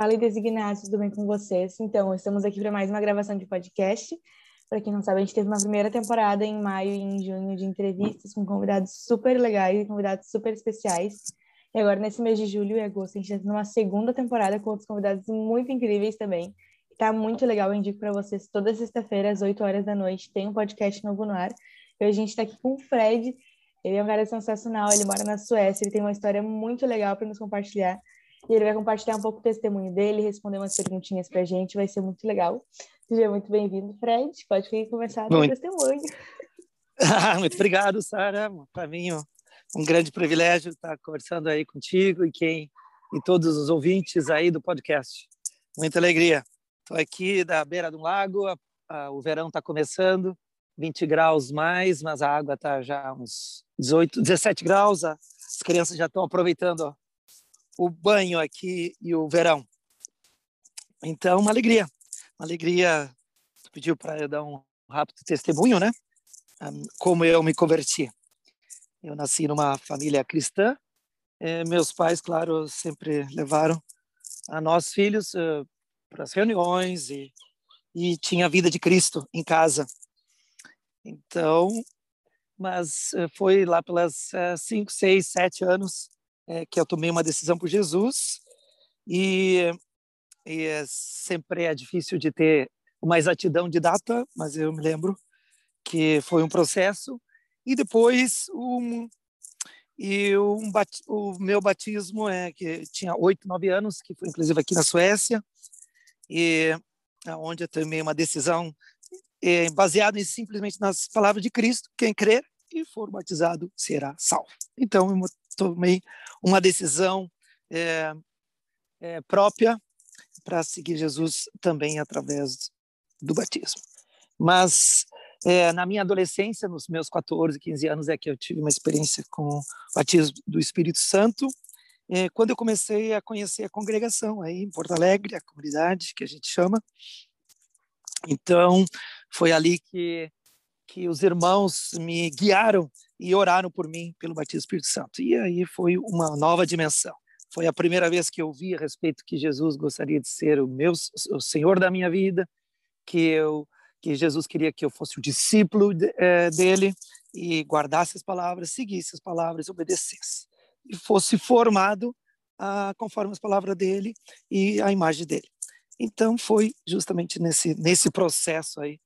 Fala, designados, tudo bem com vocês? Então, estamos aqui para mais uma gravação de podcast. Para quem não sabe, a gente teve uma primeira temporada em maio e em junho de entrevistas com convidados super legais e convidados super especiais. E agora, nesse mês de julho e agosto, a gente está tendo uma segunda temporada com outros convidados muito incríveis também. Tá muito legal, eu indico para vocês toda sexta-feira, às 8 horas da noite, tem um podcast novo no ar. E a gente está aqui com o Fred. Ele é um cara sensacional, ele mora na Suécia, ele tem uma história muito legal para nos compartilhar. E ele vai compartilhar um pouco o testemunho dele, responder umas perguntinhas para a gente, vai ser muito legal. Seja muito bem-vindo, Fred. Pode vir conversar com o testemunho. muito obrigado, Sara. Para mim, um grande privilégio estar conversando aí contigo e quem e todos os ouvintes aí do podcast. Muita alegria. Estou aqui da beira do lago, a, a, o verão está começando, 20 graus mais, mas a água está já uns 18, 17 graus. As crianças já estão aproveitando o banho aqui e o verão. Então, uma alegria, uma alegria. Tu pediu para eu dar um rápido testemunho, né? Como eu me converti. Eu nasci numa família cristã. Eh, meus pais, claro, sempre levaram a nós filhos eh, para as reuniões e, e tinha a vida de Cristo em casa. Então, mas eh, foi lá pelas cinco, seis, sete anos é, que eu tomei uma decisão por Jesus e, e é, sempre é difícil de ter uma exatidão de data, mas eu me lembro que foi um processo e depois um e um, o meu batismo é que tinha oito, nove anos, que foi inclusive aqui na Suécia e onde eu tomei uma decisão é, baseada em, simplesmente nas palavras de Cristo, quem crer e for batizado será salvo. Então eu tomei uma decisão é, é, própria para seguir Jesus também através do batismo. Mas é, na minha adolescência, nos meus 14, 15 anos, é que eu tive uma experiência com o batismo do Espírito Santo, é, quando eu comecei a conhecer a congregação aí em Porto Alegre, a comunidade que a gente chama. Então, foi ali que, que os irmãos me guiaram e oraram por mim pelo batismo do Espírito Santo. E aí foi uma nova dimensão. Foi a primeira vez que eu vi a respeito que Jesus gostaria de ser o meu o Senhor da minha vida, que eu que Jesus queria que eu fosse o discípulo de, é, dele e guardasse as palavras, seguisse as palavras, obedecesse e fosse formado ah, conforme as palavras dele e a imagem dele. Então foi justamente nesse nesse processo aí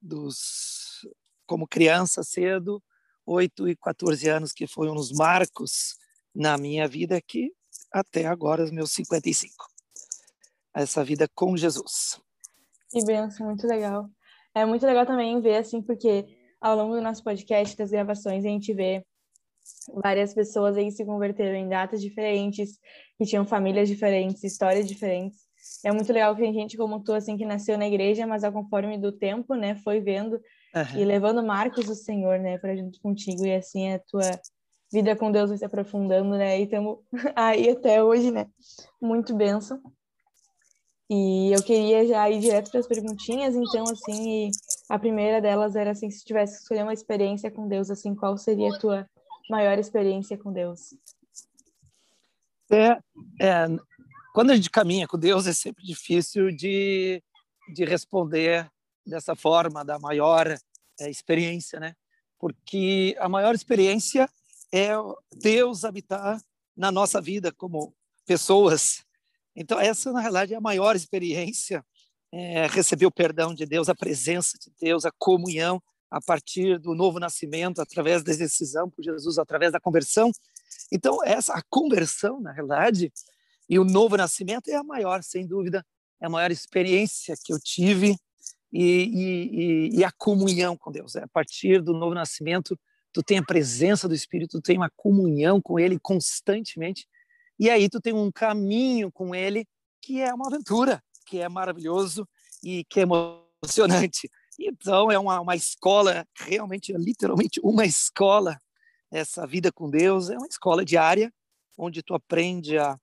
dos como criança cedo 8 e 14 anos, que foi um dos marcos na minha vida, que até agora, os meus 55. Essa vida com Jesus. Que benção, muito legal. É muito legal também ver, assim, porque ao longo do nosso podcast, das gravações, a gente vê várias pessoas aí se converteram em datas diferentes, que tinham famílias diferentes, histórias diferentes. É muito legal que tem gente como tu, assim, que nasceu na igreja, mas ao conforme do tempo, né, foi vendo Uhum. E levando marcos do Senhor, né, para junto contigo, e assim a tua vida com Deus vai se aprofundando, né, e estamos aí até hoje, né, muito benção. E eu queria já ir direto para as perguntinhas, então, assim, a primeira delas era assim, se tivesse que escolher uma experiência com Deus, assim, qual seria a tua maior experiência com Deus? É, é, quando a gente caminha com Deus, é sempre difícil de, de responder dessa forma, da maior é, experiência, né? Porque a maior experiência é Deus habitar na nossa vida como pessoas. Então, essa, na realidade, é a maior experiência, é receber o perdão de Deus, a presença de Deus, a comunhão a partir do novo nascimento, através da decisão por Jesus, através da conversão. Então, essa a conversão, na realidade, e o novo nascimento é a maior, sem dúvida, é a maior experiência que eu tive e, e, e, a comunhão com Deus. É, a partir do novo nascimento, tu tem a presença do Espírito, tu tem uma comunhão com Ele constantemente, e aí tu tem um caminho com Ele que é uma aventura, que é maravilhoso e que é emocionante. Então é uma, uma escola, realmente, literalmente uma escola. Essa vida com Deus é uma escola diária, onde tu aprende a,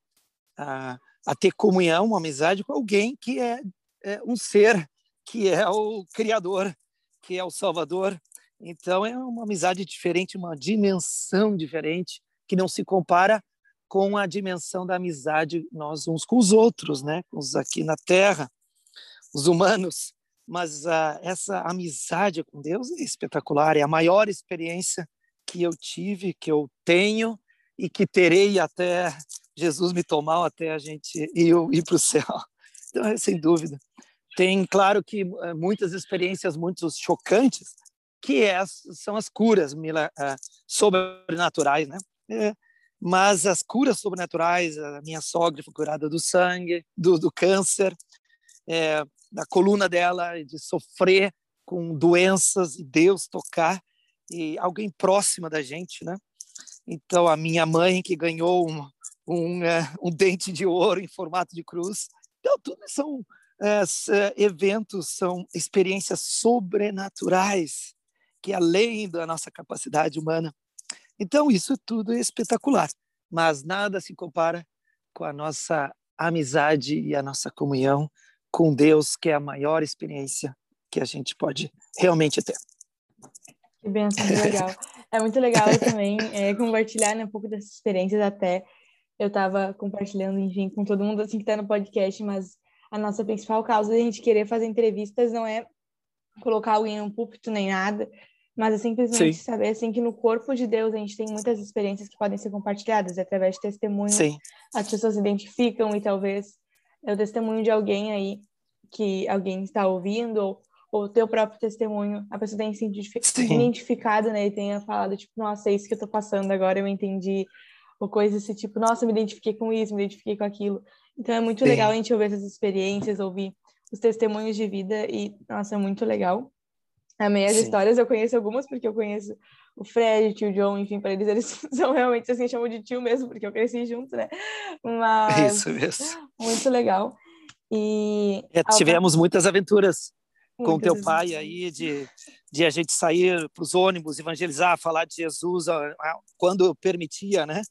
a, a ter comunhão, uma amizade com alguém que é, é um ser que é o Criador, que é o Salvador. Então é uma amizade diferente, uma dimensão diferente que não se compara com a dimensão da amizade nós uns com os outros, né? Os aqui na Terra, os humanos. Mas uh, essa amizade com Deus é espetacular, é a maior experiência que eu tive, que eu tenho e que terei até Jesus me tomar, até a gente ir, ir para o céu. Então, é, sem dúvida. Tem, claro, que eh, muitas experiências muito chocantes, que é, são as curas uh, sobrenaturais, né? É, mas as curas sobrenaturais, a minha sogra foi curada do sangue, do, do câncer, é, da coluna dela, de sofrer com doenças e Deus tocar e alguém próxima da gente, né? Então a minha mãe que ganhou um, um, é, um dente de ouro em formato de cruz, então tudo são eventos, são experiências sobrenaturais que além da nossa capacidade humana. Então isso tudo é espetacular, mas nada se compara com a nossa amizade e a nossa comunhão com Deus, que é a maior experiência que a gente pode realmente ter. Que benção, que legal. É muito legal também é, compartilhar né, um pouco dessas experiências até. Eu estava compartilhando, enfim, com todo mundo assim que está no podcast, mas a nossa principal causa de a gente querer fazer entrevistas não é colocar alguém num púlpito nem nada, mas é simplesmente Sim. saber assim que no corpo de Deus a gente tem muitas experiências que podem ser compartilhadas através de testemunhos. Sim. As pessoas se identificam e talvez é o testemunho de alguém aí que alguém está ouvindo ou o teu próprio testemunho, a pessoa tem se identificado, né? E tenha falado, tipo, nossa, é isso que eu tô passando agora, eu entendi. Ou coisa desse tipo, nossa, me identifiquei com isso, me identifiquei com aquilo. Então é muito Sim. legal a gente ouvir essas experiências, ouvir os testemunhos de vida e, nossa, é muito legal. Amei as Sim. histórias, eu conheço algumas porque eu conheço o Fred, o tio John, enfim, para eles eles são realmente assim, chamam de tio mesmo, porque eu cresci junto, né? Mas Isso mesmo. Muito legal. E é, tivemos muitas aventuras com teu pai aí de, de a gente sair para os ônibus, evangelizar, falar de Jesus quando permitia, né?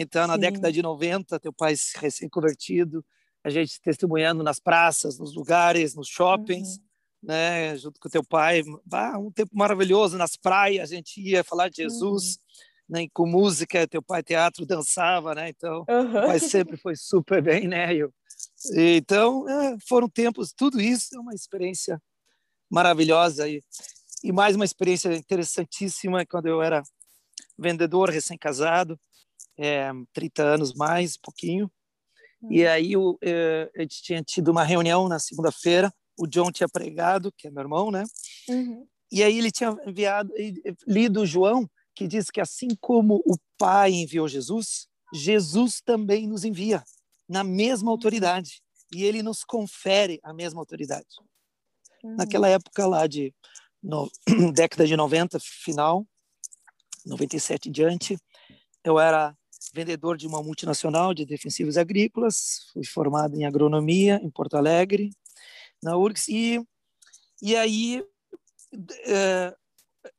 Então, na Sim. década de 90, teu pai recém-convertido, a gente testemunhando nas praças, nos lugares, nos shoppings, uhum. né? Junto com teu pai, ah, um tempo maravilhoso nas praias, a gente ia falar de Jesus, uhum. né? Com música, teu pai teatro dançava, né? Então, uhum. pai sempre foi super bem, né? Eu, então, é, foram tempos, tudo isso é uma experiência maravilhosa e, e mais uma experiência interessantíssima quando eu era vendedor recém-casado, é, 30 anos mais, um pouquinho. E uhum. aí eu, é, eu tinha tido uma reunião na segunda-feira, o John tinha pregado, que é meu irmão, né? Uhum. E aí ele tinha enviado, lido João, que diz que assim como o Pai enviou Jesus, Jesus também nos envia na mesma uhum. autoridade e ele nos confere a mesma autoridade. Uhum. Naquela época lá de no, década de 90, final, 97 em diante, eu era vendedor de uma multinacional de defensivos agrícolas, fui formado em agronomia em Porto Alegre, na URGS, e, e aí, é,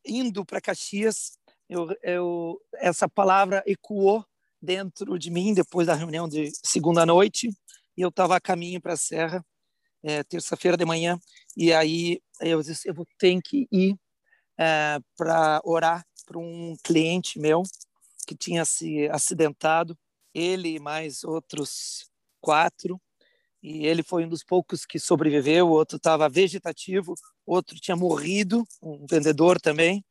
indo para Caxias, eu, eu, essa palavra ecoou dentro de mim depois da reunião de segunda noite, e eu estava a caminho para a Serra, é, terça-feira de manhã, e aí eu disse, eu vou ter que ir é, para orar para um cliente meu que tinha se acidentado, ele e mais outros quatro, e ele foi um dos poucos que sobreviveu, o outro estava vegetativo, outro tinha morrido, um vendedor também,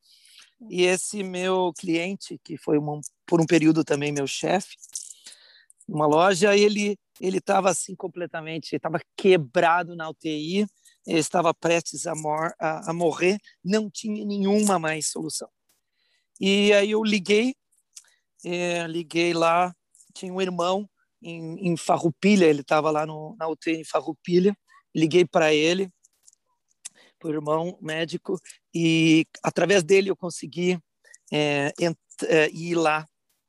e esse meu cliente, que foi uma, por um período também meu chefe, numa loja, ele ele estava assim completamente, estava quebrado na UTI, estava prestes a, mor a, a, morrer, não tinha nenhuma mais solução. E aí eu liguei, é, liguei lá, tinha um irmão em, em Farroupilha, ele estava lá no, na UTI em Farroupilha, liguei para ele, para o irmão médico, e através dele eu consegui é, é, ir lá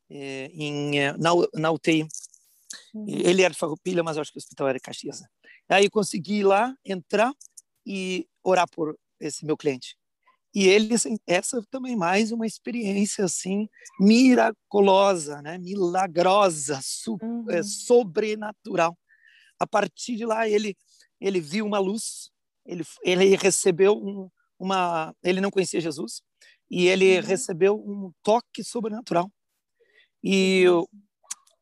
é, em, é, na, na UTI Uhum. Ele era de Farroupilha, mas acho que o hospital era Caxias. Aí consegui ir lá, entrar e orar por esse meu cliente. E ele, assim, essa também mais uma experiência assim miraculosa, né? Milagrosa, é, uhum. é, sobrenatural. A partir de lá ele ele viu uma luz, ele ele recebeu um, uma, ele não conhecia Jesus e ele uhum. recebeu um toque sobrenatural. E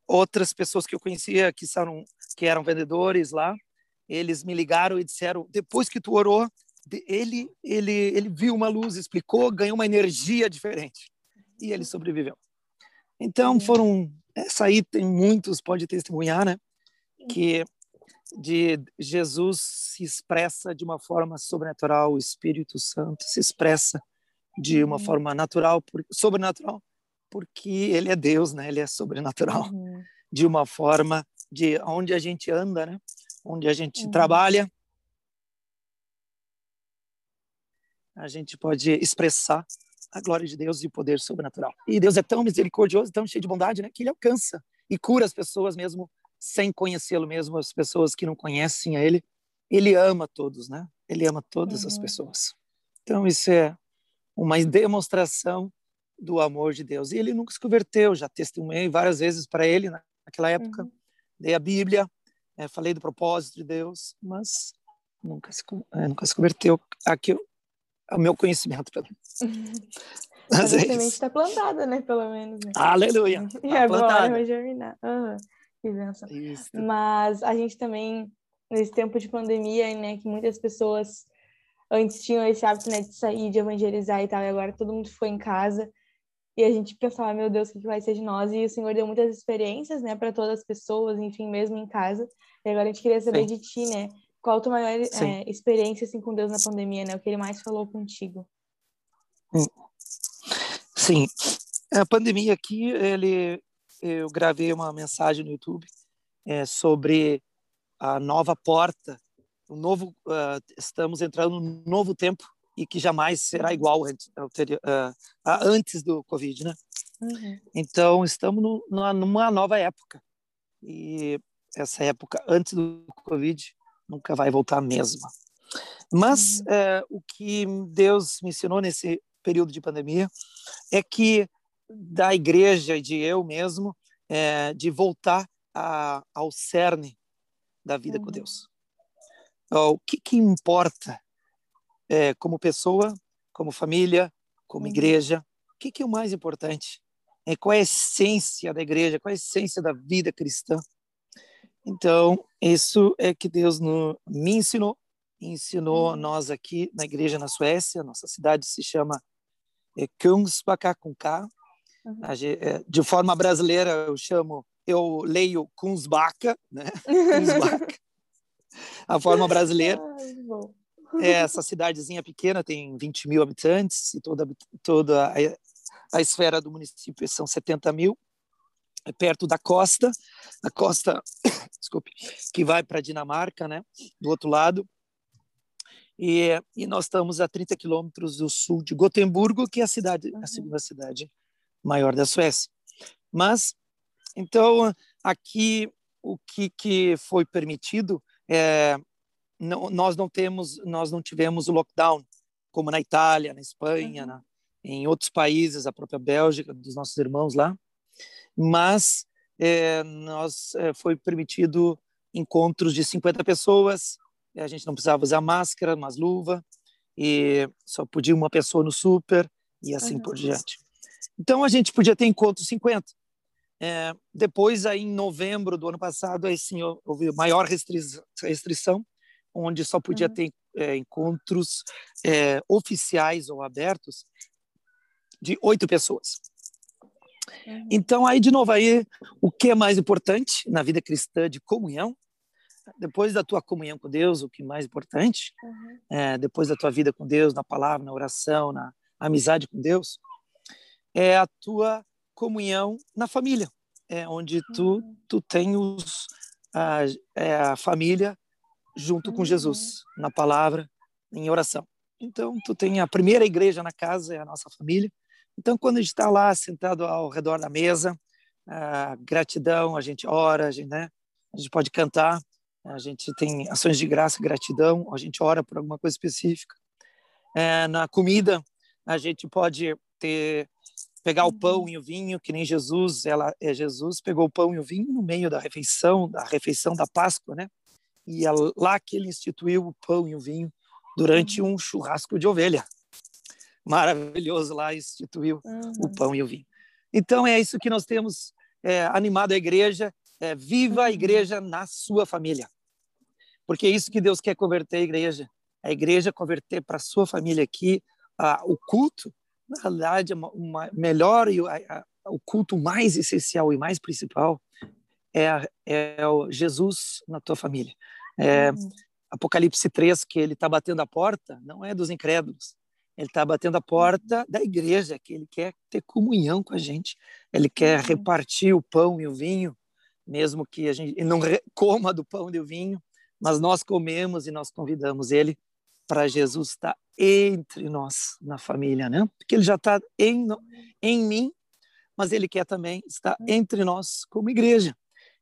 outras pessoas que eu conhecia que são que eram vendedores lá, eles me ligaram e disseram: depois que tu orou, ele ele ele viu uma luz, explicou, ganhou uma energia diferente e ele sobreviveu. Então foram essa aí tem muitos pode testemunhar, né? Que de Jesus se expressa de uma forma sobrenatural, o Espírito Santo se expressa de uma uhum. forma natural, sobrenatural, porque ele é Deus, né? Ele é sobrenatural. Uhum. De uma forma de onde a gente anda, né? Onde a gente uhum. trabalha, a gente pode expressar a glória de Deus e o poder sobrenatural. E Deus é tão misericordioso, tão cheio de bondade, né? Que ele alcança e cura as pessoas mesmo sem conhecê-lo mesmo, as pessoas que não conhecem a ele, ele ama todos, né? Ele ama todas uhum. as pessoas. Então isso é uma demonstração do amor de Deus. E ele nunca se converteu, já testemunhei várias vezes para ele naquela época, uhum. dei a Bíblia, é, falei do propósito de Deus, mas nunca se, é, nunca se converteu aqui ao meu conhecimento, pelo menos. Mas a semente está plantada, né? Pelo menos. Né? Aleluia! E tá agora plantada. vai germinar. Uhum. Que benção. Isso. Mas a gente também, nesse tempo de pandemia, né, que muitas pessoas antes tinham esse hábito, né, de sair, de evangelizar e tal, e agora todo mundo foi em casa. E a gente pensava, meu Deus, o que vai ser de nós? E o Senhor deu muitas experiências, né, para todas as pessoas, enfim, mesmo em casa. E agora a gente queria saber Sim. de ti, né, qual a tua maior é, experiência, assim, com Deus na pandemia, né? O que Ele mais falou contigo? Hum. Sim. A pandemia aqui, ele eu gravei uma mensagem no YouTube é, sobre a nova porta, o novo, uh, estamos entrando num novo tempo e que jamais será igual antes, uh, antes do Covid, né? Uhum. Então estamos no, numa nova época e essa época antes do Covid nunca vai voltar a mesma. Mas uhum. uh, o que Deus me ensinou nesse período de pandemia é que da igreja e de eu mesmo, é, de voltar a, ao cerne da vida uhum. com Deus. O que, que importa é, como pessoa, como família, como uhum. igreja? O que, que é o mais importante? É, qual é a essência da igreja? Qual é a essência da vida cristã? Então, isso é que Deus no, me ensinou, ensinou uhum. nós aqui na igreja na Suécia. Nossa cidade se chama é, Kungsbacka com K. Uhum. É, de forma brasileira, eu chamo, eu leio Kunzbacka, né? Kunzbacka. a forma brasileira. é essa cidadezinha pequena, tem 20 mil habitantes, e toda, toda a, a esfera do município são 70 mil. Perto da costa, a costa, desculpe, que vai para a Dinamarca, né? Do outro lado. E, e nós estamos a 30 quilômetros do sul de Gotemburgo, que é a cidade, a segunda cidade maior da Suécia. Mas, então, aqui o que, que foi permitido é não, nós não temos nós não tivemos o lockdown como na Itália, na Espanha, uhum. na, em outros países, a própria Bélgica, dos nossos irmãos lá, mas é, nós é, foi permitido encontros de 50 pessoas a gente não precisava usar máscara, mas luva, e só podia uma pessoa no super, e assim por diante. Então, a gente podia ter encontros 50. É, depois, aí, em novembro do ano passado, aí sim houve maior restrição, restrição onde só podia uhum. ter é, encontros é, oficiais ou abertos de oito pessoas. Uhum. Então, aí, de novo, aí, o que é mais importante na vida cristã de comunhão depois da tua comunhão com Deus, o que é mais importante, uhum. é, depois da tua vida com Deus, na palavra, na oração, na amizade com Deus, é a tua comunhão na família, é onde tu uhum. tu tem os a, é a família junto uhum. com Jesus na palavra, em oração. Então tu tem a primeira igreja na casa é a nossa família. Então quando a gente está lá sentado ao redor da mesa, a gratidão, a gente ora, a gente, né? A gente pode cantar, a gente tem ações de graça, gratidão, a gente ora por alguma coisa específica. É, na comida, a gente pode ter pegar o pão e o vinho, que nem Jesus, ela é Jesus, pegou o pão e o vinho no meio da refeição, da refeição da Páscoa, né? E é lá que ele instituiu o pão e o vinho durante uhum. um churrasco de ovelha. Maravilhoso lá instituiu uhum. o pão e o vinho. Então é isso que nós temos é, animado a igreja é viva a uhum. igreja na sua família. Porque é isso que Deus quer converter a igreja. A igreja converter para a sua família aqui a, o culto, na realidade, uma, uma melhor e a, a, o culto mais essencial e mais principal é, é o Jesus na tua família. É, uhum. Apocalipse 3, que ele está batendo a porta, não é dos incrédulos. Ele está batendo a porta da igreja, que ele quer ter comunhão com a gente. Ele quer uhum. repartir o pão e o vinho, mesmo que a gente não coma do pão e do vinho, mas nós comemos e nós convidamos ele para Jesus estar entre nós na família, né? Porque ele já está em, em mim, mas ele quer também estar uhum. entre nós como igreja.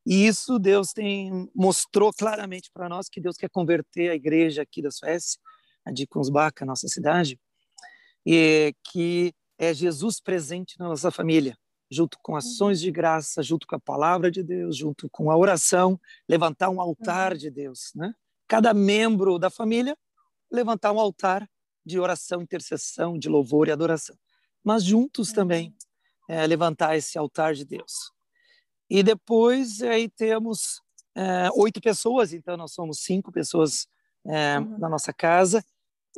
E isso Deus tem mostrou claramente para nós que Deus quer converter a igreja aqui da Suécia, a de Kungsbacka, nossa cidade, e que é Jesus presente na nossa família, junto com ações de graça, junto com a palavra de Deus, junto com a oração, levantar um altar uhum. de Deus, né? Cada membro da família levantar um altar de oração, intercessão, de louvor e adoração, mas juntos também é, levantar esse altar de Deus. E depois aí temos é, oito pessoas, então nós somos cinco pessoas é, uhum. na nossa casa.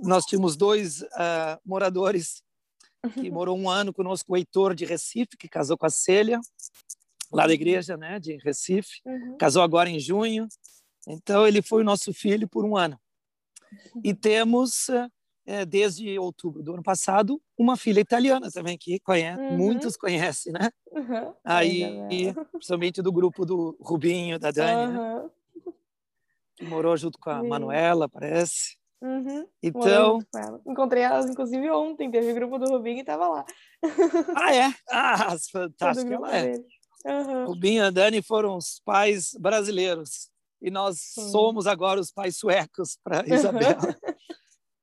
Nós tínhamos dois uh, moradores que morou um ano conosco, o Heitor de Recife, que casou com a Célia, lá da igreja, né, de Recife. Uhum. Casou agora em junho. Então ele foi o nosso filho por um ano. E temos é, desde outubro do ano passado, uma filha italiana também, que conhece, uhum. muitos conhecem, né? Uhum. Aí, principalmente do grupo do Rubinho, da Dani, uhum. né? que morou junto com a. Manuela, parece. Uhum. Então. Encontrei elas, inclusive, ontem. Teve o grupo do Rubinho e estava lá. Ah, é? Ah, fantástico. Ela é. Uhum. Rubinho e a Dani foram os pais brasileiros. E nós somos agora os pais suecos para Isabela.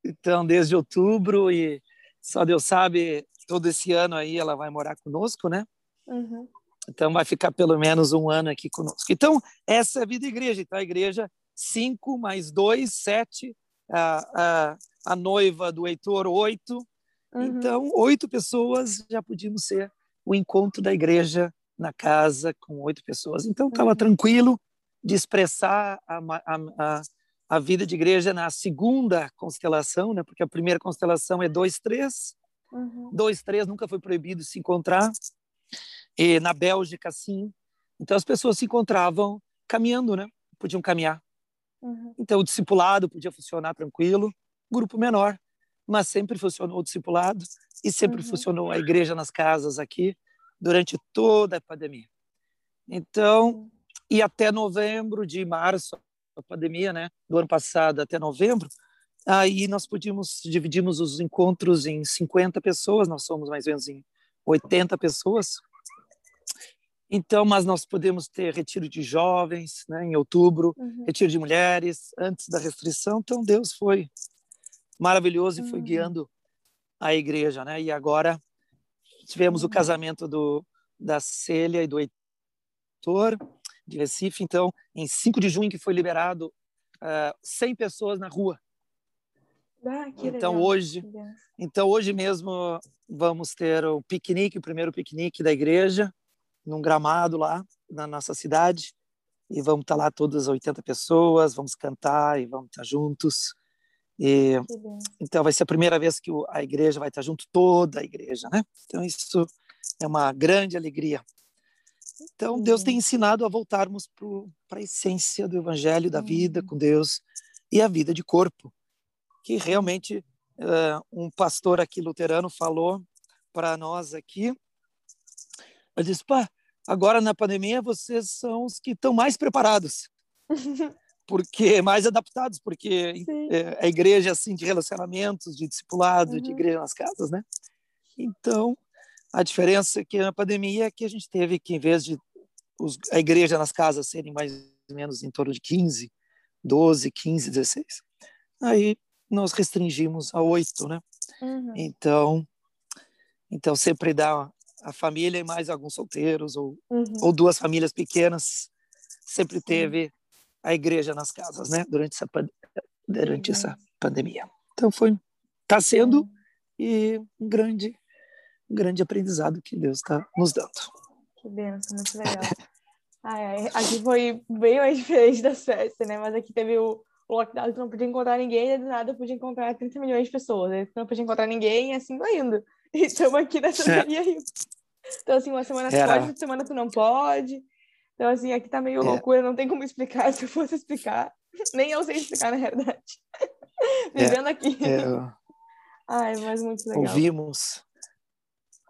Então, desde outubro e só Deus sabe, todo esse ano aí ela vai morar conosco, né? Uhum. Então, vai ficar pelo menos um ano aqui conosco. Então, essa é a vida igreja. Então, a igreja, cinco mais dois, sete. A, a, a noiva do Heitor, oito. Uhum. Então, oito pessoas já podíamos ser o encontro da igreja na casa com oito pessoas. Então, estava uhum. tranquilo de expressar a, a, a vida de igreja na segunda constelação, né? Porque a primeira constelação é 2, 3. Uhum. 2, 3 nunca foi proibido se encontrar. E na Bélgica, sim. Então as pessoas se encontravam caminhando, né? Podiam caminhar. Uhum. Então o discipulado podia funcionar tranquilo, grupo menor, mas sempre funcionou o discipulado e sempre uhum. funcionou a igreja nas casas aqui durante toda a pandemia. Então, e até novembro de março a pandemia, né, do ano passado até novembro, aí nós podíamos dividimos os encontros em 50 pessoas, nós somos mais ou menos em 80 pessoas. Então, mas nós podemos ter retiro de jovens, né, em outubro, uhum. retiro de mulheres antes da restrição. Então Deus foi maravilhoso uhum. e foi uhum. guiando a igreja, né? E agora tivemos uhum. o casamento do da Célia e do Heitor de Recife. Então, em 5 de junho que foi liberado uh, ah, 100 pessoas na rua. Ah, então legal. hoje, então hoje mesmo vamos ter o piquenique, o primeiro piquenique da igreja, num gramado lá na nossa cidade, e vamos estar lá todas 80 pessoas, vamos cantar e vamos estar juntos. E, então vai ser a primeira vez que a igreja vai estar junto, toda a igreja, né? Então isso é uma grande alegria então, Deus tem ensinado a voltarmos para a essência do evangelho, da vida uhum. com Deus e a vida de corpo, que realmente uh, um pastor aqui luterano falou para nós aqui. Ele disse: pá, agora na pandemia vocês são os que estão mais preparados. porque mais adaptados, porque é, a igreja assim de relacionamentos, de discipulado, uhum. de igreja nas casas, né? Então, a diferença é que na pandemia é que a gente teve que, em vez de os, a igreja nas casas serem mais ou menos em torno de 15, 12, 15, 16, aí nós restringimos a oito, né? Uhum. Então, então sempre dá a família e mais alguns solteiros ou, uhum. ou duas famílias pequenas sempre teve a igreja nas casas, né? Durante essa durante uhum. essa pandemia. Então foi está sendo uhum. e um grande um grande aprendizado que Deus está nos dando. Que benção, muito legal. ai, ai, aqui foi bem mais diferente das festas, né? Mas aqui teve o, o lockdown, não podia encontrar ninguém, e do nada podia encontrar 30 milhões de pessoas. Né? Não podia encontrar ninguém e assim vai indo. E estamos aqui nessa Santa é. Então, assim, uma semana tu pode, outra semana tu não pode. Então, assim, aqui tá meio é. loucura, não tem como explicar. Se eu fosse explicar, nem eu sei explicar, na realidade. Vivendo é. aqui. É. Ai, mas muito legal. Ouvimos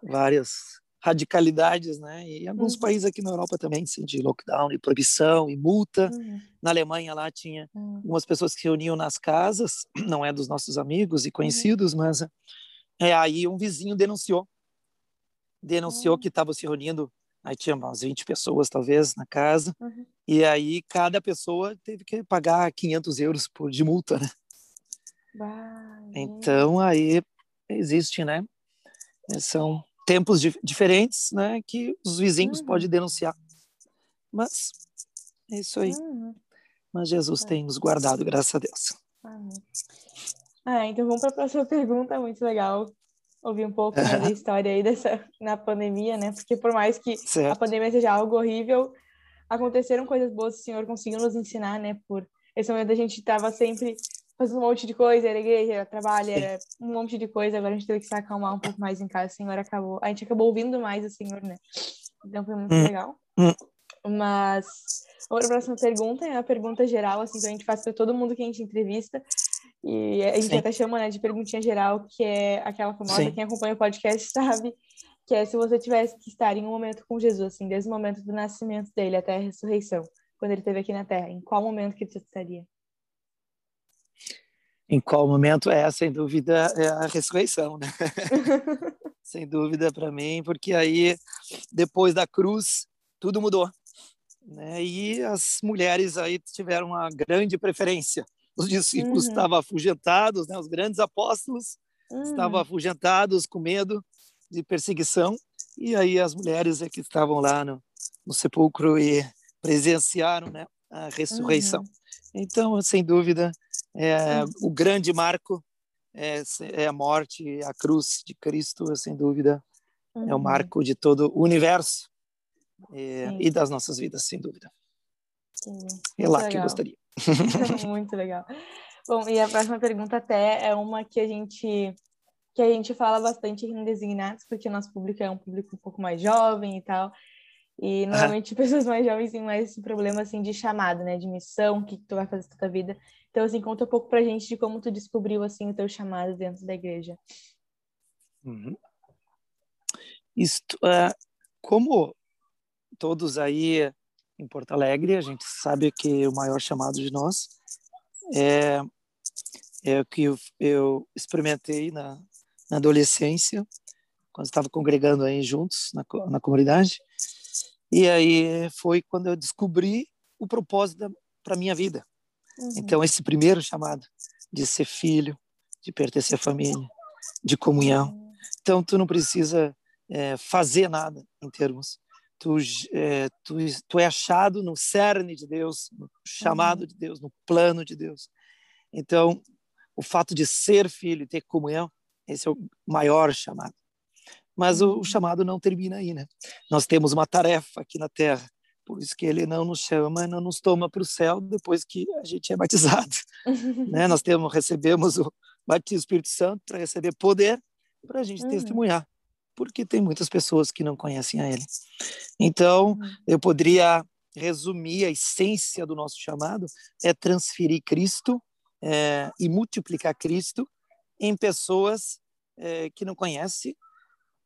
várias radicalidades, né? E alguns uhum. países aqui na Europa também, sim, de lockdown, e proibição, e multa. Uhum. Na Alemanha lá tinha uhum. algumas pessoas que se reuniam nas casas, não é dos nossos amigos e uhum. conhecidos, mas é, aí um vizinho denunciou. Denunciou hum. que estava se reunindo, aí tinha umas 20 pessoas talvez na casa, uhum. e aí cada pessoa teve que pagar 500 euros por, de multa, né? Então aí existe, né? São tempos diferentes, né? Que os vizinhos uhum. podem denunciar. Mas é isso aí. Uhum. Mas Jesus é. tem nos guardado, graças a Deus. Amém. Ah, então vamos para a próxima pergunta, muito legal ouvir um pouco né, da história aí dessa na pandemia, né? Porque por mais que certo. a pandemia seja algo horrível, aconteceram coisas boas, o Senhor conseguiu nos ensinar, né? Por esse momento a gente estava sempre fazendo um monte de coisa, era igreja, era trabalho, era um monte de coisa, agora a gente teve que se acalmar um pouco mais em casa, o Senhor acabou, a gente acabou ouvindo mais o Senhor, né? Então foi muito hum. legal. Hum. Mas a próxima pergunta é a pergunta geral, assim, que a gente faz para todo mundo que a gente entrevista. E a gente Sim. até chama né, de perguntinha geral, que é aquela famosa, Sim. quem acompanha o podcast sabe, que é se você tivesse que estar em um momento com Jesus, assim, desde o momento do nascimento dele até a ressurreição, quando ele esteve aqui na Terra, em qual momento que você estaria? Em qual momento? É, sem dúvida, é a ressurreição, né? sem dúvida para mim, porque aí, depois da cruz, tudo mudou. Né? E as mulheres aí tiveram uma grande preferência os discípulos uhum. estavam afugentados, né? os grandes apóstolos uhum. estavam afugentados com medo de perseguição, e aí as mulheres é que estavam lá no, no sepulcro e presenciaram né, a ressurreição. Uhum. Então, sem dúvida, é, o grande marco é, é, a morte, a cruz de Cristo, sem dúvida, é o uhum. marco de todo o universo é, e das nossas vidas, sem dúvida. Sim. É lá que eu gostaria. Muito legal. Bom, e a próxima pergunta até é uma que a gente que a gente fala bastante em Designados, porque nosso público é um público um pouco mais jovem e tal. E normalmente ah. pessoas mais jovens têm mais esse problema assim de chamado, né, de missão, o que tu vai fazer toda a vida. Então assim, conta um pouco pra gente de como tu descobriu assim o teu chamado dentro da igreja. Uhum. Isto, uh, como todos aí em Porto Alegre, a gente sabe que o maior chamado de nós é, é o que eu, eu experimentei na, na, adolescência, quando estava congregando aí juntos na, na comunidade. E aí foi quando eu descobri o propósito para minha vida. Uhum. Então, esse primeiro chamado de ser filho, de pertencer à família, de comunhão. Uhum. Então, tu não precisa é, fazer nada em termos tu, é, tu, tu é achado no cerne de Deus, no chamado uhum. de Deus, no plano de Deus. Então, o fato de ser filho e ter comunhão, esse é o maior chamado. Mas o, o uhum. chamado não termina aí, né? Nós temos uma tarefa aqui na Terra, por isso que Ele não nos chama, não nos toma para o céu depois que a gente é batizado, né? Nós temos, recebemos o batismo do Espírito Santo para receber poder para a gente uhum. testemunhar porque tem muitas pessoas que não conhecem a Ele. Então, uhum. eu poderia resumir a essência do nosso chamado é transferir Cristo é, e multiplicar Cristo em pessoas é, que não conhecem,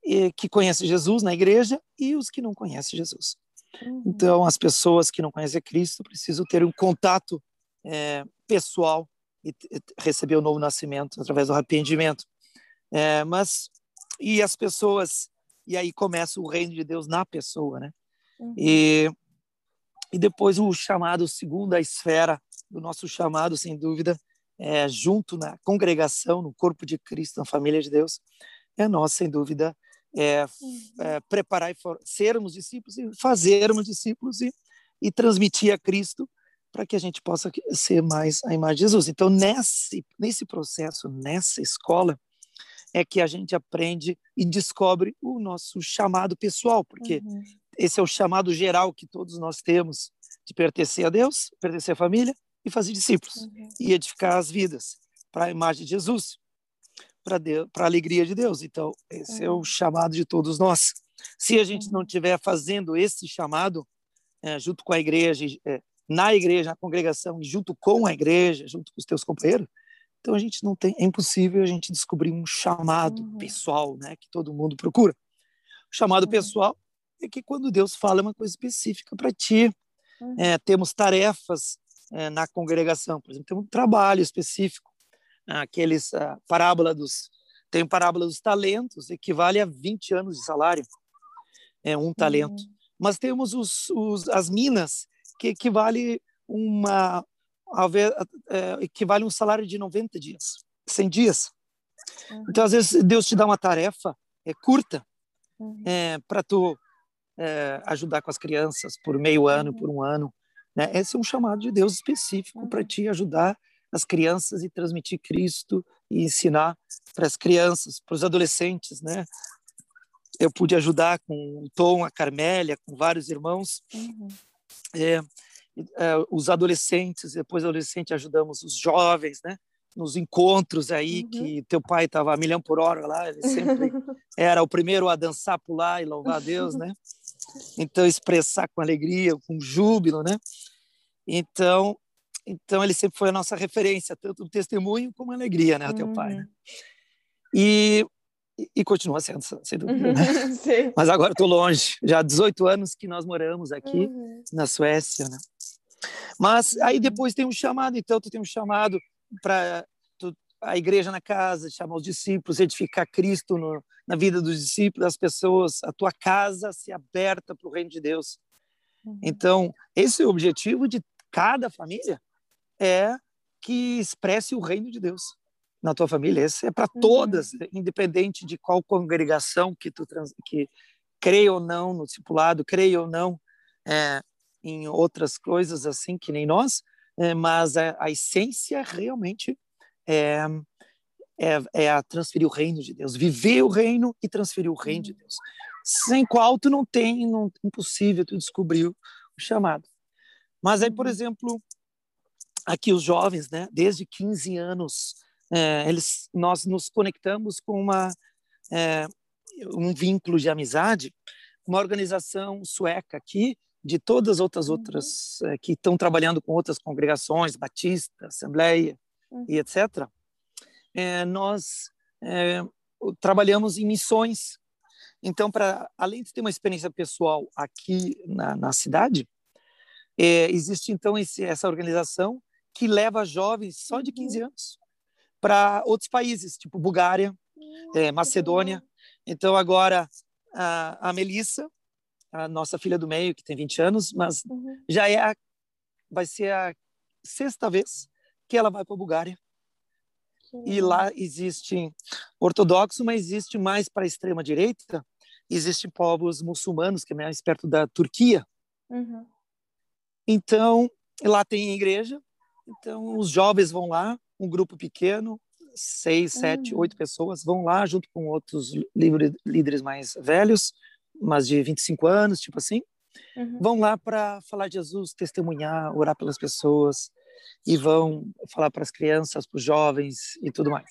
e, que conhecem Jesus na igreja e os que não conhecem Jesus. Uhum. Então, as pessoas que não conhecem Cristo precisam ter um contato é, pessoal e receber o novo nascimento através do arrependimento. Mas e as pessoas e aí começa o reino de Deus na pessoa, né? Uhum. E e depois o chamado segundo a esfera do nosso chamado, sem dúvida, é junto na congregação, no corpo de Cristo, na família de Deus, é nós, sem dúvida, é, uhum. é preparar e for, sermos discípulos e fazermos discípulos e, e transmitir a Cristo para que a gente possa ser mais a imagem de Jesus. Então, nesse, nesse processo, nessa escola, é que a gente aprende e descobre o nosso chamado pessoal, porque uhum. esse é o chamado geral que todos nós temos de pertencer a Deus, pertencer à família e fazer discípulos uhum. e edificar as vidas para a imagem de Jesus, para a alegria de Deus. Então, esse uhum. é o chamado de todos nós. Se a gente não estiver fazendo esse chamado é, junto com a igreja, é, na igreja, na congregação, junto com a igreja, junto com os teus companheiros, então a gente não tem, é impossível a gente descobrir um chamado uhum. pessoal, né, que todo mundo procura. O chamado uhum. pessoal é que quando Deus fala uma coisa específica para ti, uhum. é, temos tarefas é, na congregação, por exemplo, tem um trabalho específico, aqueles a parábola dos tem parábola dos talentos, equivale a 20 anos de salário, é um talento. Uhum. Mas temos os, os, as minas, que equivale uma é, equivale um salário de 90 dias, 100 dias. Uhum. Então, às vezes, Deus te dá uma tarefa é, curta uhum. é, para tu é, ajudar com as crianças por meio ano, por um ano. Né? Esse é um chamado de Deus específico para te ajudar as crianças e transmitir Cristo e ensinar para as crianças, para os adolescentes, né? Eu pude ajudar com o Tom, a Carmélia, com vários irmãos. Uhum. É, os adolescentes, depois adolescente ajudamos os jovens, né? Nos encontros aí uhum. que teu pai estava a milhão por hora lá, ele sempre era o primeiro a dançar, pular e louvar a Deus, né? Então expressar com alegria, com júbilo, né? Então então, ele sempre foi a nossa referência, tanto no testemunho como na alegria, né, teu pai. Né? Uhum. E, e continua sendo, sem dúvida. Né? Mas agora estou longe, já há 18 anos que nós moramos aqui uhum. na Suécia. Né? Mas aí uhum. depois tem um chamado, então, tu tem um chamado para a igreja na casa, chamar os discípulos, edificar Cristo no, na vida dos discípulos, das pessoas, a tua casa se aberta para o reino de Deus. Uhum. Então, esse é o objetivo de cada família, é que expresse o reino de Deus na tua família. Esse é para uhum. todas, independente de qual congregação que tu trans, que creia ou não no discipulado, creia ou não é, em outras coisas assim que nem nós, é, mas a, a, essência realmente é, é, é, a transferir o reino de Deus, viver o reino e transferir o reino de uhum. Deus. Sem qual tu não tem, não, impossível tu descobrir o chamado. Mas aí, por uhum. exemplo, aqui os jovens, né, desde 15 anos, é, eles, nós nos conectamos com uma, é, um vínculo de amizade, uma organização sueca aqui, de todas as outras uhum. outras é, que estão trabalhando com outras congregações, Batista, Assembleia uhum. e etc. É, nós é, trabalhamos em missões. Então, para além de ter uma experiência pessoal aqui na, na cidade, é, existe então esse, essa organização que leva jovens só de 15 uhum. anos para outros países, tipo Bulgária, é, Macedônia. Então, agora, a, a Melissa, a nossa filha do meio, que tem 20 anos, mas uhum. já é a, vai ser a sexta vez que ela vai para a Bulgária. E lá existe ortodoxo, mas existe mais para a extrema direita. Existem povos muçulmanos, que é mais perto da Turquia. Uhum. Então, lá tem igreja, então, os jovens vão lá, um grupo pequeno, seis, sete, uhum. oito pessoas, vão lá junto com outros líderes mais velhos, mas de 25 anos, tipo assim, uhum. vão lá para falar de Jesus, testemunhar, orar pelas pessoas e vão falar para as crianças, para os jovens e tudo mais.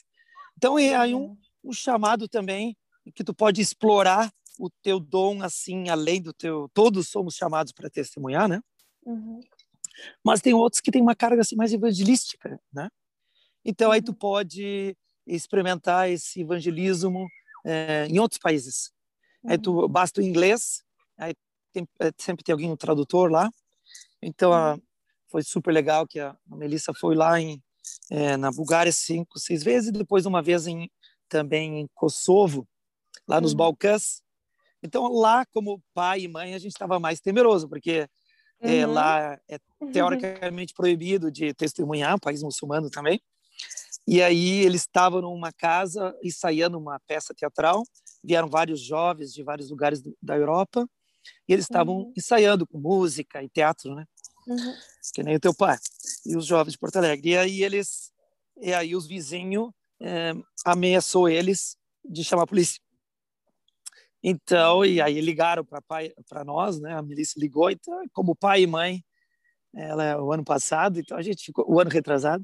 Então, é aí um, um chamado também que tu pode explorar o teu dom assim, além do teu. Todos somos chamados para testemunhar, né? Uhum. Mas tem outros que têm uma carga assim, mais evangelística, né? Então aí tu uhum. pode experimentar esse evangelismo é, em outros países. Aí tu uhum. basta o inglês, aí tem, é, sempre tem alguém um tradutor lá. Então a, uhum. foi super legal que a, a Melissa foi lá em é, na Bulgária cinco, seis vezes, e depois uma vez em, também em Kosovo, lá nos uhum. Balcãs. Então lá, como pai e mãe, a gente estava mais temeroso, porque uhum. É, lá é teoricamente proibido de testemunhar, país muçulmano também. E aí eles estavam numa casa ensaiando uma peça teatral. Vieram vários jovens de vários lugares do, da Europa e eles estavam uhum. ensaiando com música e teatro, né? Uhum. Que nem o teu pai e os jovens de Porto Alegre. E aí eles, e aí os vizinhos é, ameaçou eles de chamar a polícia. Então, e aí ligaram para nós, né? A Melissa ligou, então, como pai e mãe, ela é o ano passado, então a gente ficou, o ano retrasado,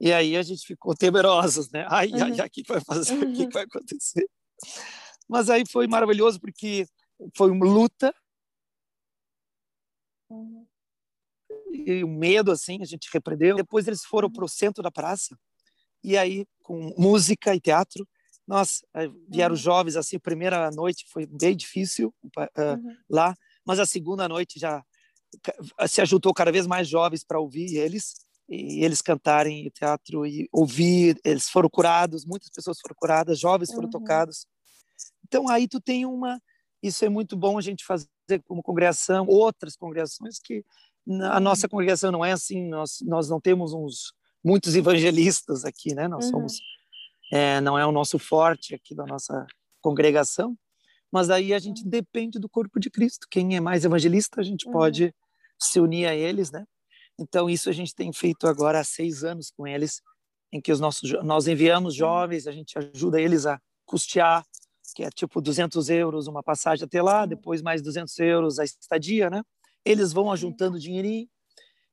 e aí a gente ficou temerosos, né? Ai, uhum. ai, ai, o que vai fazer? O que vai acontecer? Mas aí foi maravilhoso, porque foi uma luta, uhum. e o medo, assim, a gente repreendeu. Depois eles foram uhum. para o centro da praça, e aí, com música e teatro, nossa, vieram uhum. jovens, assim, a primeira noite foi bem difícil uh, uhum. lá, mas a segunda noite já se ajuntou cada vez mais jovens para ouvir eles, e eles cantarem teatro e ouvir, eles foram curados, muitas pessoas foram curadas, jovens foram uhum. tocados. Então aí tu tem uma, isso é muito bom a gente fazer como congregação, outras congregações que a nossa congregação não é assim, nós nós não temos uns muitos evangelistas aqui, né? Nós uhum. somos é, não é o nosso forte aqui da nossa congregação, mas aí a gente depende do corpo de Cristo. Quem é mais evangelista, a gente uhum. pode se unir a eles, né? Então isso a gente tem feito agora há seis anos com eles, em que os nossos nós enviamos jovens, a gente ajuda eles a custear, que é tipo 200 euros uma passagem até lá, depois mais 200 euros a estadia, né? Eles vão ajuntando dinheirinho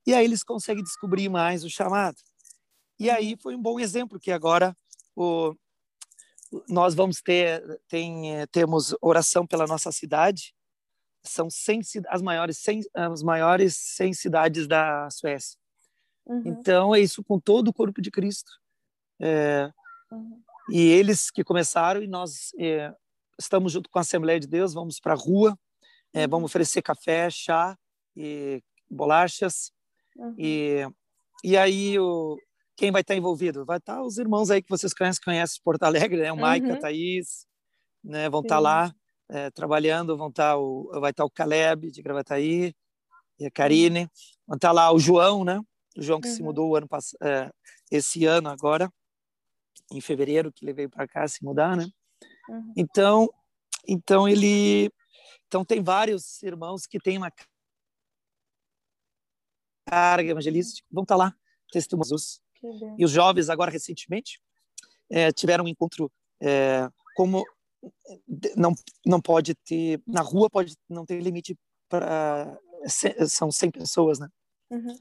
e aí eles conseguem descobrir mais o chamado. E aí foi um bom exemplo que agora o, nós vamos ter tem, eh, temos oração pela nossa cidade são 100, as maiores 100, as maiores 100 cidades da Suécia uhum. então é isso com todo o corpo de Cristo é, uhum. e eles que começaram e nós é, estamos junto com a Assembleia de Deus vamos para a rua é, vamos uhum. oferecer café chá e bolachas uhum. e e aí o, quem vai estar envolvido? Vai estar os irmãos aí que vocês conhecem, conhecem Porto Alegre, né? O Maica, uhum. a Thaís, né? Vão Sim. estar lá é, trabalhando, vão estar o, vai estar o Caleb de Gravataí e a Karine, uhum. vão estar lá o João, né? O João que uhum. se mudou o ano é, esse ano agora, em fevereiro que ele veio para cá se mudar, né? Uhum. Então, então ele, então tem vários irmãos que têm uma carga evangelística, vão estar lá testemunhos e os jovens, agora recentemente, é, tiveram um encontro como não não pode ter na rua pode não ter limite para são 100 pessoas, né? Uhum.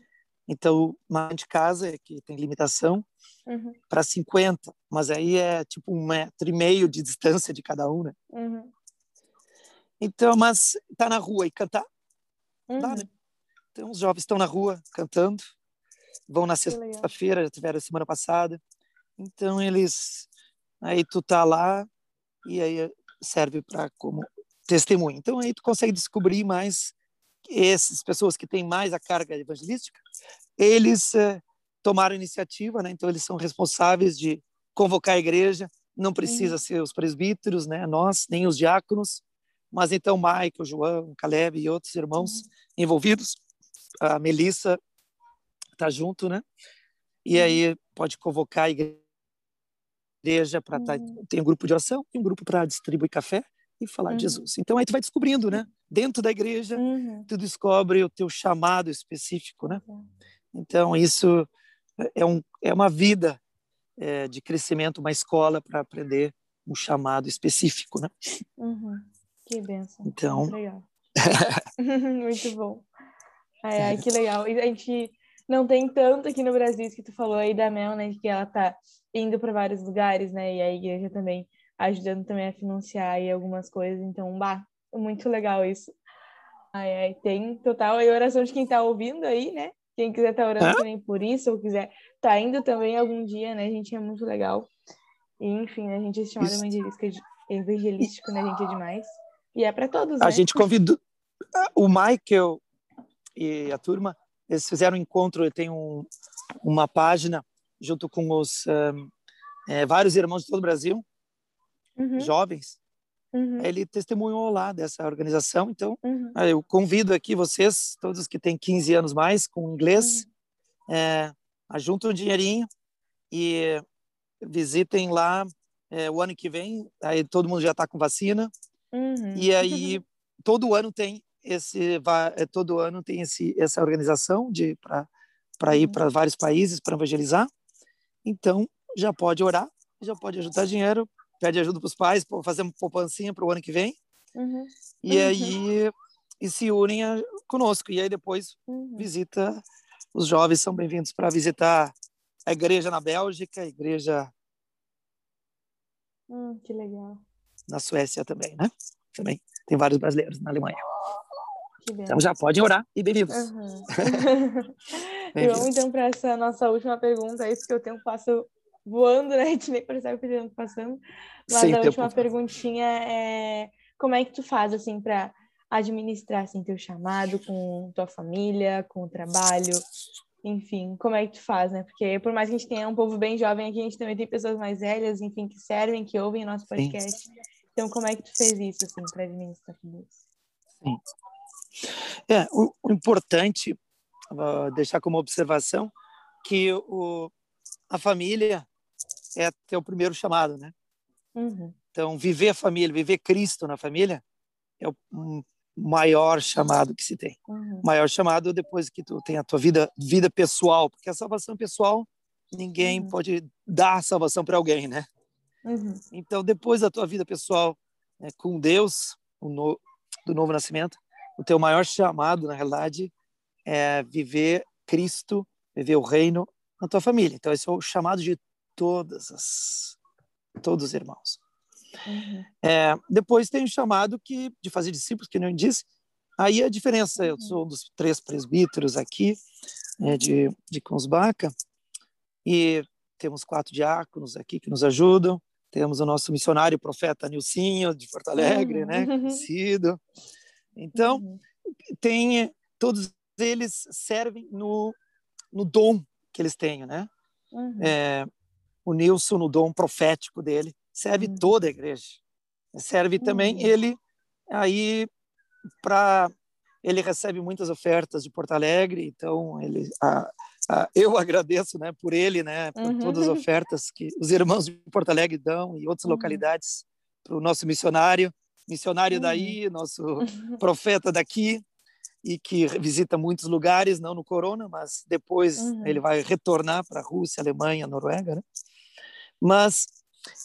Então, uma de casa é que tem limitação uhum. para 50, mas aí é tipo um metro e meio de distância de cada um, né? Uhum. Então, mas tá na rua e cantar, dá, né? Uhum. Então, os jovens estão na rua cantando, vão na sexta-feira, já tiveram semana passada. Então eles aí tu tá lá e aí serve para como testemunho. Então aí tu consegue descobrir mais essas pessoas que têm mais a carga evangelística, eles é, tomaram iniciativa, né? Então eles são responsáveis de convocar a igreja. Não precisa uhum. ser os presbíteros, né? Nós nem os diáconos, mas então Michael, João, Caleb e outros irmãos uhum. envolvidos, a Melissa tá junto, né? E uhum. aí pode convocar a igreja para tá, uhum. tem um grupo de oração e um grupo para distribuir café e falar uhum. de Jesus. Então aí tu vai descobrindo, né? Dentro da igreja, uhum. tu descobre o teu chamado específico, né? Então isso é, um, é uma vida é, de crescimento, uma escola para aprender um chamado específico, né? Uhum. Que benção. Então, Muito legal. Muito bom. Ai, ai, que legal. E a gente não tem tanto aqui no Brasil, isso que tu falou aí da Mel, né, que ela tá indo para vários lugares, né, e a igreja também ajudando também a financiar aí algumas coisas, então, bah, muito legal isso. Ai, ai, tem total aí oração de quem tá ouvindo aí, né, quem quiser tá orando também por isso, ou quiser tá indo também algum dia, né, gente, é muito legal. E, enfim, a gente é chamado evangelístico, evangelístico, né, gente é demais. E é para todos, A né? gente convidou o Michael e a turma eles fizeram um encontro, tem um, uma página junto com os um, é, vários irmãos de todo o Brasil, uhum. jovens. Uhum. Ele testemunhou lá dessa organização. Então, uhum. eu convido aqui vocês, todos que têm 15 anos mais, com inglês, uhum. é, um dinheirinho e visitem lá é, o ano que vem. Aí todo mundo já está com vacina. Uhum. E aí, todo ano tem esse é, todo ano tem esse, essa organização de para ir uhum. para vários países para evangelizar. Então, já pode orar, já pode ajudar dinheiro pede ajuda para os pais, fazer uma poupancinha para o ano que vem. Uhum. E uhum. aí e se unem a, conosco. E aí depois Uhum. visita, os jovens são bem-vindos para visitar a igreja na Bélgica, a igreja Hum, que legal. na Suécia também, né? Também tem vários brasileiros na Alemanha. Que bem. Então já podem orar e bem-vindos. Uhum. e Bem-vindos. vamos então para essa nossa última pergunta, aí, porque o tempo passa voando, né? A gente nem percebe que o tempo tá passando. Mas Sim, a última perguntinha é como é que tu faz assim para administrar assim teu chamado com tua família, com o trabalho, enfim, como é que tu faz, né? Porque por mais que a gente tenha um povo bem jovem aqui, a gente também tem pessoas mais velhas, enfim, que servem, que ouvem o nosso podcast. Então, como é que tu fez isso assim para administrar tudo isso? É, o, o importante, uh, deixar como observação, que o, a família é teu primeiro chamado, né? Uhum. Então, viver a família, viver Cristo na família é o um maior chamado que se tem. Uhum. O maior chamado depois que tu tem a tua vida, vida pessoal, porque a salvação pessoal, ninguém Uhum. pode dar salvação para alguém, né? Uhum. Então, depois da tua vida pessoal né, com Deus, o no, do novo nascimento, o teu maior chamado, na realidade, é viver Cristo, viver o reino na tua família. Então, esse é o chamado de todas as, todos os irmãos. Uhum. É, depois tem o chamado que de fazer discípulos, que não disse. Aí a diferença, eu sou um dos três presbíteros aqui né, de, de Consbaca, e temos quatro diáconos aqui que nos ajudam. Temos o nosso missionário profeta Nilcinho, de Porto Alegre, né, Uhum. conhecido. Então, Uhum. tem todos eles servem no, no dom que eles têm, né? Uhum. É, o Nilson, no dom profético dele, serve Uhum. toda a igreja. Serve também Uhum. ele aí para ele recebe muitas ofertas de Porto Alegre, então ele a, a, eu agradeço, né, por ele, né, por Uhum. todas as ofertas que os irmãos de Porto Alegre dão e outras Uhum. localidades para o nosso missionário, missionário Uhum. daí, nosso profeta daqui e que visita muitos lugares, não no Corona, mas depois Uhum. ele vai retornar para a Rússia, Alemanha, Noruega, né? Mas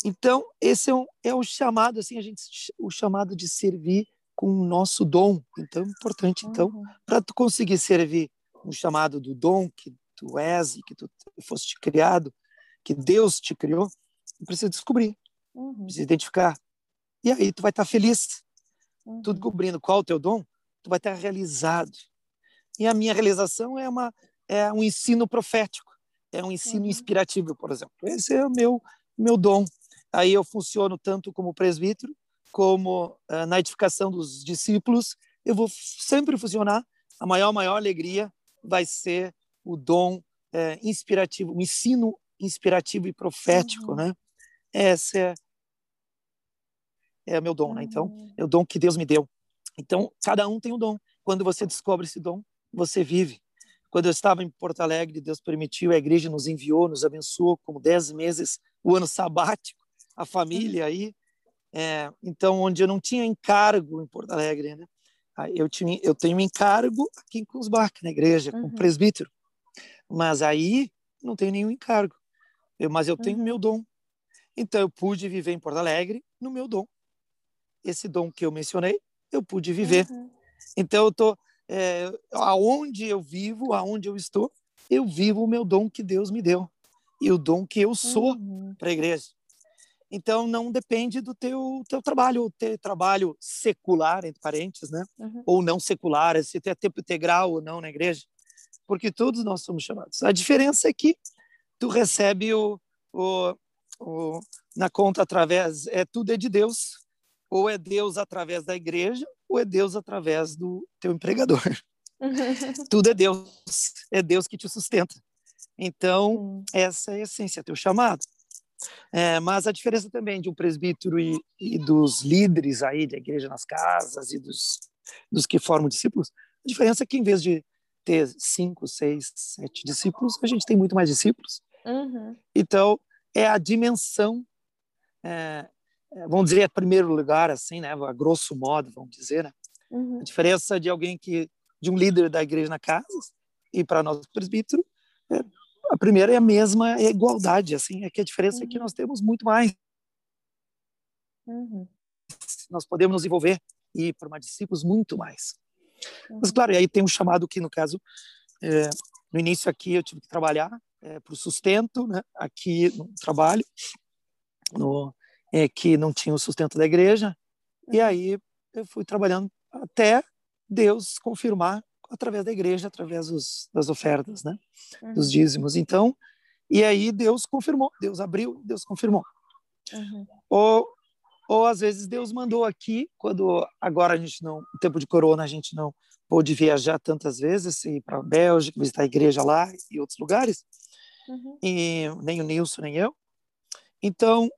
então esse é, um, é o chamado assim a gente o chamado de servir com o nosso dom. Então é importante então Uhum. para tu conseguir servir um chamado do dom que tu és e que tu foste criado, que Deus te criou, precisa descobrir, Uhum. precisa identificar. E aí tu vai estar feliz Uhum. tu descobrindo qual é o teu dom, tu vai estar realizado. E a minha realização é uma é um ensino profético, é um ensino Uhum. inspirativo, por exemplo. Esse é o meu meu dom. Aí eu funciono tanto como presbítero, como uh, na edificação dos discípulos. Eu vou sempre funcionar. A maior maior alegria vai ser o dom é, inspirativo, o ensino inspirativo e profético, Uhum. né? Esse é é o meu dom, né? Então Uhum. é o dom que Deus me deu. Então, cada um tem um dom. Quando você descobre esse dom, você vive. Quando eu estava em Porto Alegre, Deus permitiu, a igreja nos enviou, nos abençoou, como dez meses, o ano sabático, a família aí. É, então, onde eu não tinha encargo em Porto Alegre, né? Eu, tinha, eu tenho encargo aqui em Kunsbach, na igreja, Uhum. como presbítero. Mas aí não tenho nenhum encargo. Eu, mas eu tenho Uhum. meu dom. Então, eu pude viver em Porto Alegre no meu dom. Esse dom que eu mencionei, eu pude viver. Uhum. Então, eu tô é, aonde eu vivo, aonde eu estou, eu vivo o meu dom que Deus me deu e o dom que eu sou Uhum. para a igreja. Então, não depende do teu teu trabalho, o teu trabalho secular entre parentes, né? Uhum. Ou não secular, se tem tempo integral ou não na igreja, porque todos nós somos chamados. A diferença é que tu recebe o, o, o na conta através é tudo é de Deus, ou é Deus através da igreja, ou é Deus através do teu empregador. Tudo é Deus, é Deus que te sustenta. Então, essa é a essência, teu chamado. É, mas a diferença também de um presbítero e, e dos líderes aí da igreja nas casas e dos, dos que formam discípulos, a diferença é que em vez de ter cinco, seis, sete discípulos, a gente tem muito mais discípulos. Uhum. Então, é a dimensão, é, vamos dizer, primeiro lugar, assim, né, a grosso modo, vamos dizer, né? Uhum. A diferença de alguém que, de um líder da igreja na casa e para nós presbítero, é, a primeira é a mesma, é a igualdade, assim, é que a diferença é que Uhum. nós temos muito mais. Uhum. Nós podemos nos envolver e formar discípulos muito mais. Uhum. Mas, claro, aí tem um chamado que, no caso, é, no início aqui eu tive que trabalhar é, para o sustento, né? aqui no trabalho, no, é, que não tinha o sustento da igreja, e Uhum. aí eu fui trabalhando até Deus confirmar através da igreja, através dos, das ofertas, né? dos Uhum. dízimos. Então, e aí Deus confirmou, Deus abriu, Deus confirmou. Uhum. Ou, ou às vezes Deus mandou aqui, quando agora a gente não, no tempo de corona, a gente não pôde viajar tantas vezes, ir para a Bélgica, visitar a igreja lá e outros lugares, Uhum. e nem o Nilson, nem eu. Então,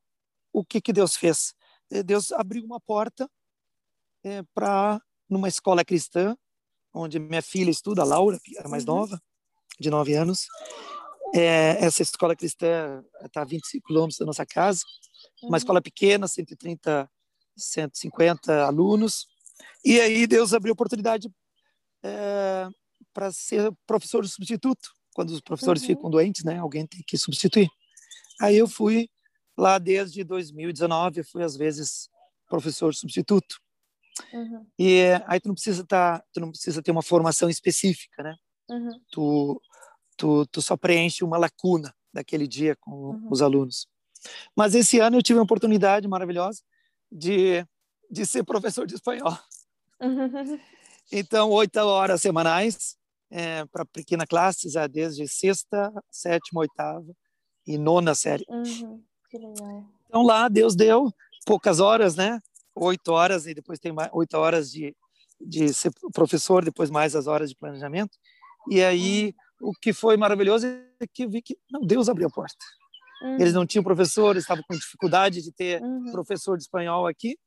o que, que Deus fez? Eh, Deus abriu uma porta é, para numa escola cristã, onde minha filha estuda, a Laura, que era mais Uhum. nova, de nove anos. É, essa escola cristã está a 25 quilômetros da nossa casa, uma Uhum. escola pequena, 130, 150 alunos. E aí Deus abriu oportunidade é, para ser professor substituto, quando os professores Uhum. ficam doentes, né? Alguém tem que substituir. Aí eu fui lá desde 2019, fui às vezes professor substituto. Uhum. E aí tu não precisa estar, tu não precisa ter uma formação específica, né? Uhum. Tu tu, tu só preenche uma lacuna daquele dia com Uhum. os alunos. Mas esse ano eu tive uma oportunidade maravilhosa de de ser professor de espanhol. Uhum. Então, oito horas semanais é, para pequena classe, já desde sexta, sétima, oitava e nona série. Uhum. Legal. Então, lá Deus deu poucas horas, né? Oito horas, e depois tem mais, oito horas de, de ser professor, depois mais as horas de planejamento. E aí, o que foi maravilhoso é que eu vi que não, Deus abriu a porta. Uhum. Eles não tinham professor, estavam com dificuldade de ter Uhum. professor de espanhol aqui.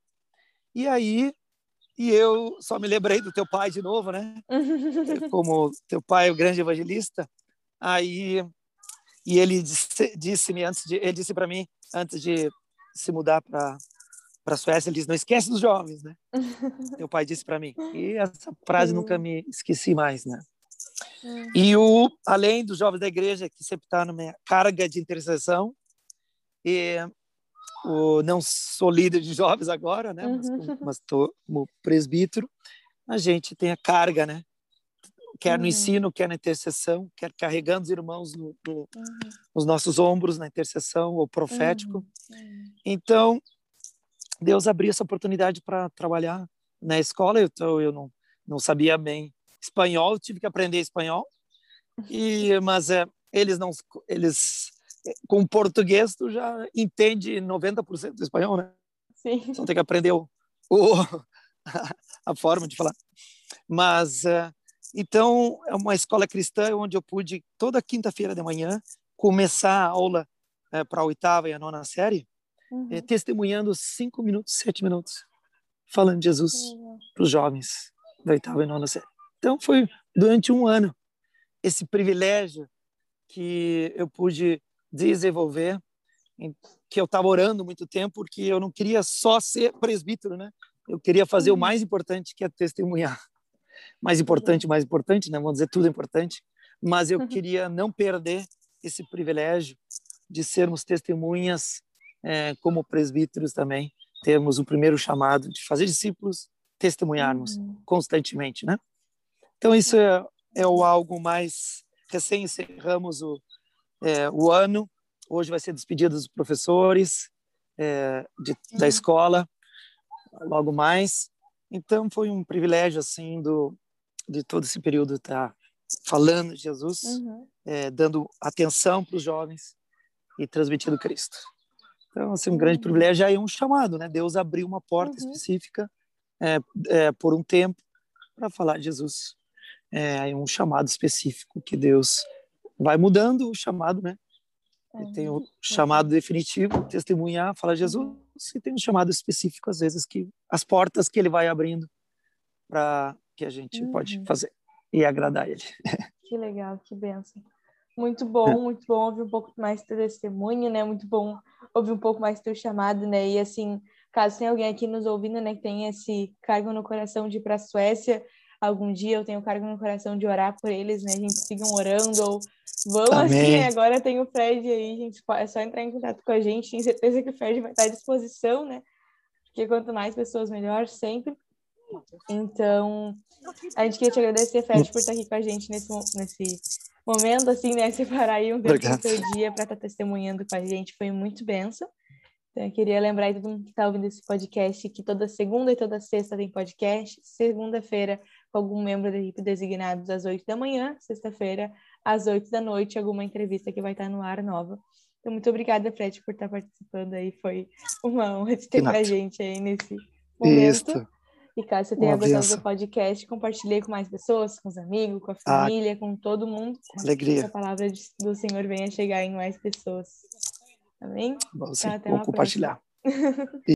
E aí, e eu só me lembrei do teu pai de novo, né? Como teu pai é o grande evangelista, aí e ele disse, disse-me antes de ele disse para mim antes de se mudar para para Suécia, ele disse não esquece dos jovens, né? Teu pai disse para mim. E essa frase Sim. nunca me esqueci mais, né? Uhum. E o além dos jovens da igreja que sempre está na minha carga de intercessão e o não sou líder de jovens agora, né? Mas, Uhum. mas tô como presbítero, a gente tem a carga, né? Quer no Uhum. ensino, quer na intercessão, quer carregando os irmãos no, no, nos nossos ombros na intercessão ou profético. Uhum. Então, Deus abriu essa oportunidade para trabalhar na escola. Então, eu não, não sabia bem espanhol, eu tive que aprender espanhol. E, mas é, eles não, eles com português tu já entende 90% do espanhol, né? Sim. Só tem que aprender o, o a forma de falar. Mas é, então é uma escola cristã onde eu pude toda quinta-feira de manhã começar a aula é, para a oitava e a nona série Uhum. é, testemunhando cinco minutos, sete minutos, falando de Jesus legal. para os jovens da oitava e nona série. Então foi durante um ano esse privilégio que eu pude desenvolver, que eu estava orando muito tempo, porque eu não queria só ser presbítero, né? Eu queria fazer o Uhum. mais importante, que é testemunhar. Mais importante, mais importante, né? Vamos dizer tudo é importante, mas eu Uhum. queria não perder esse privilégio de sermos testemunhas é, como presbíteros também, termos o primeiro chamado de fazer discípulos, testemunharmos Uhum. constantemente, né? Então isso é, é o algo mais recém encerramos o é, o ano. Hoje vai ser despedida dos professores é, de, da Uhum. escola, logo mais. Então foi um privilégio assim do de todo esse período estar falando de Jesus, Uhum. é, dando atenção para os jovens e transmitindo Cristo. Então, assim, um grande Uhum. privilégio aí é um chamado, né? Deus abriu uma porta Uhum. específica é, é, por um tempo para falar de Jesus. É aí um chamado específico que Deus vai mudando o chamado, né? E tem o chamado definitivo, testemunhar, falar de Jesus, Uhum. e tem um chamado específico às vezes que as portas que ele vai abrindo para que a gente pode Uhum. fazer e agradar ele. Que legal, que benção. Muito bom, muito bom ouvir um pouco mais teu testemunho, né? Muito bom ouvir um pouco mais teu chamado, né? E assim, caso tenha alguém aqui nos ouvindo, né, que tem esse cargo no coração de ir para a Suécia, algum dia eu tenho cargo no coração de orar por eles, né? A gente sigam orando ou vão assim, Amém. agora tem o Fred aí, gente, é só entrar em contato com a gente, tenho certeza que o Fred vai estar à disposição, né? porque quanto mais pessoas, melhor, sempre. Então, a gente queria te agradecer, Fred, por estar aqui com a gente nesse, nesse momento, assim, né? Separar aí um tempo do seu dia para estar testemunhando com a gente. Foi muito benção. Então, eu queria lembrar aí todo mundo que está ouvindo esse podcast que toda segunda e toda sexta tem podcast. Segunda-feira, com algum membro da equipe designado às oito da manhã. Sexta-feira, às oito da noite, alguma entrevista que vai estar no ar nova. Então, muito obrigada, Fred, por estar participando aí. Foi uma honra te ter com a gente aí nesse momento. Isso. E caso você tenha Uma gostado do podcast, compartilhe com mais pessoas, com os amigos, com a ah. família, ah, com todo mundo. Alegria. Que a palavra do Senhor venha chegar em mais pessoas. Amém? Bom, sim. Então, Vou compartilhar.